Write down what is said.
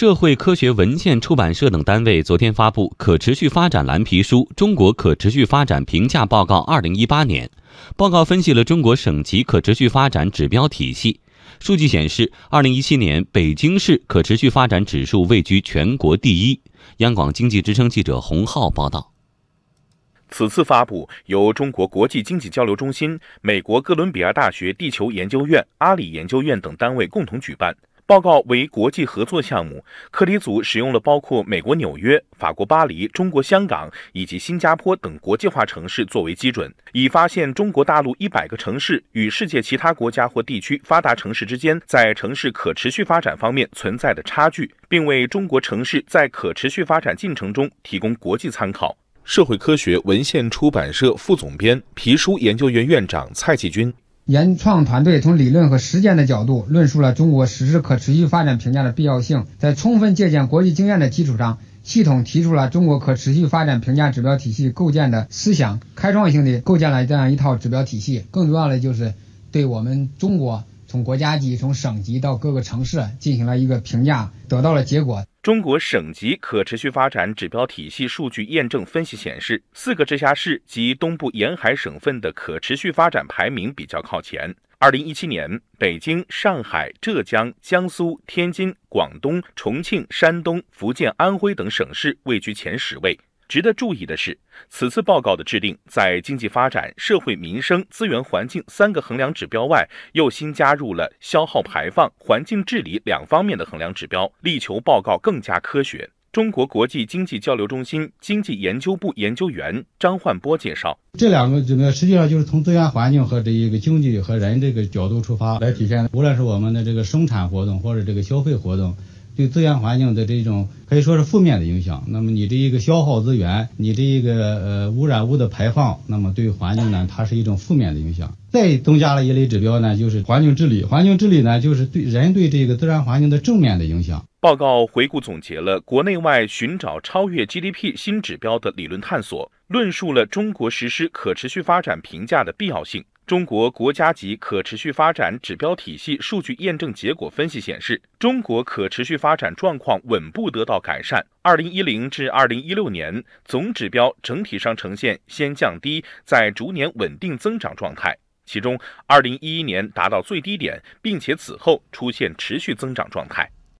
社会科学文献出版社等单位昨天发布《可持续发展蓝皮书·中国可持续发展评价报告（二零一八年）》。报告分析了中国省级可持续发展指标体系。数据显示，二零一七年北京市可持续发展指数位居全国第一。央广经济之声记者洪浩报道。此次发布由中国国际经济交流中心、美国哥伦比亚大学地球研究院、阿里研究院等单位共同举办。报告为国际合作项目，课题组使用了包括美国纽约、法国巴黎、中国香港以及新加坡等国际化城市作为基准，以发现中国大陆一百个城市与世界其他国家或地区发达城市之间在城市可持续发展方面存在的差距，并为中国城市在可持续发展进程中提供国际参考。社会科学文献出版社副总编、皮书研究院院长蔡继军。研创团队从理论和实践的角度论述了中国实施可持续发展评价的必要性，在充分借鉴国际经验的基础上，系统提出了中国可持续发展评价指标体系构建的思想，开创性的构建了这样一套指标体系。更重要的就是对我们中国从国家级、从省级到各个城市进行了一个评价，得到了结果。中国省级可持续发展指标体系数据验证分析显示，四个直辖市及东部沿海省份的可持续发展排名比较靠前。二零一七年，北京、上海、浙江、江苏、天津、广东、重庆、山东、福建、安徽等省市位居前十位。值得注意的是，此次报告的制定，在经济发展、社会民生、资源环境三个衡量指标外，又新加入了消耗排放、环境治理两方面的衡量指标，力求报告更加科学。中国国际经济交流中心经济研究部研究员张焕波介绍，这两个这个实际上就是从资源环境和这一个经济和人这个角度出发来体现，无论是我们的这个生产活动或者这个消费活动。对资源环境的这种可以说是负面的影响。那么你这一个消耗资源，你这一个呃污染物的排放，那么对环境呢，它是一种负面的影响。再增加了一类指标呢，就是环境治理。环境治理呢，就是对人对这个自然环境的正面的影响。报告回顾总结了国内外寻找超越 GDP 新指标的理论探索，论述了中国实施可持续发展评价的必要性。中国国家级可持续发展指标体系数据验证结果分析显示，中国可持续发展状况稳步得到改善。二零一零至二零一六年，总指标整体上呈现先降低再逐年稳定增长状态，其中二零一一年达到最低点，并且此后出现持续增长状态。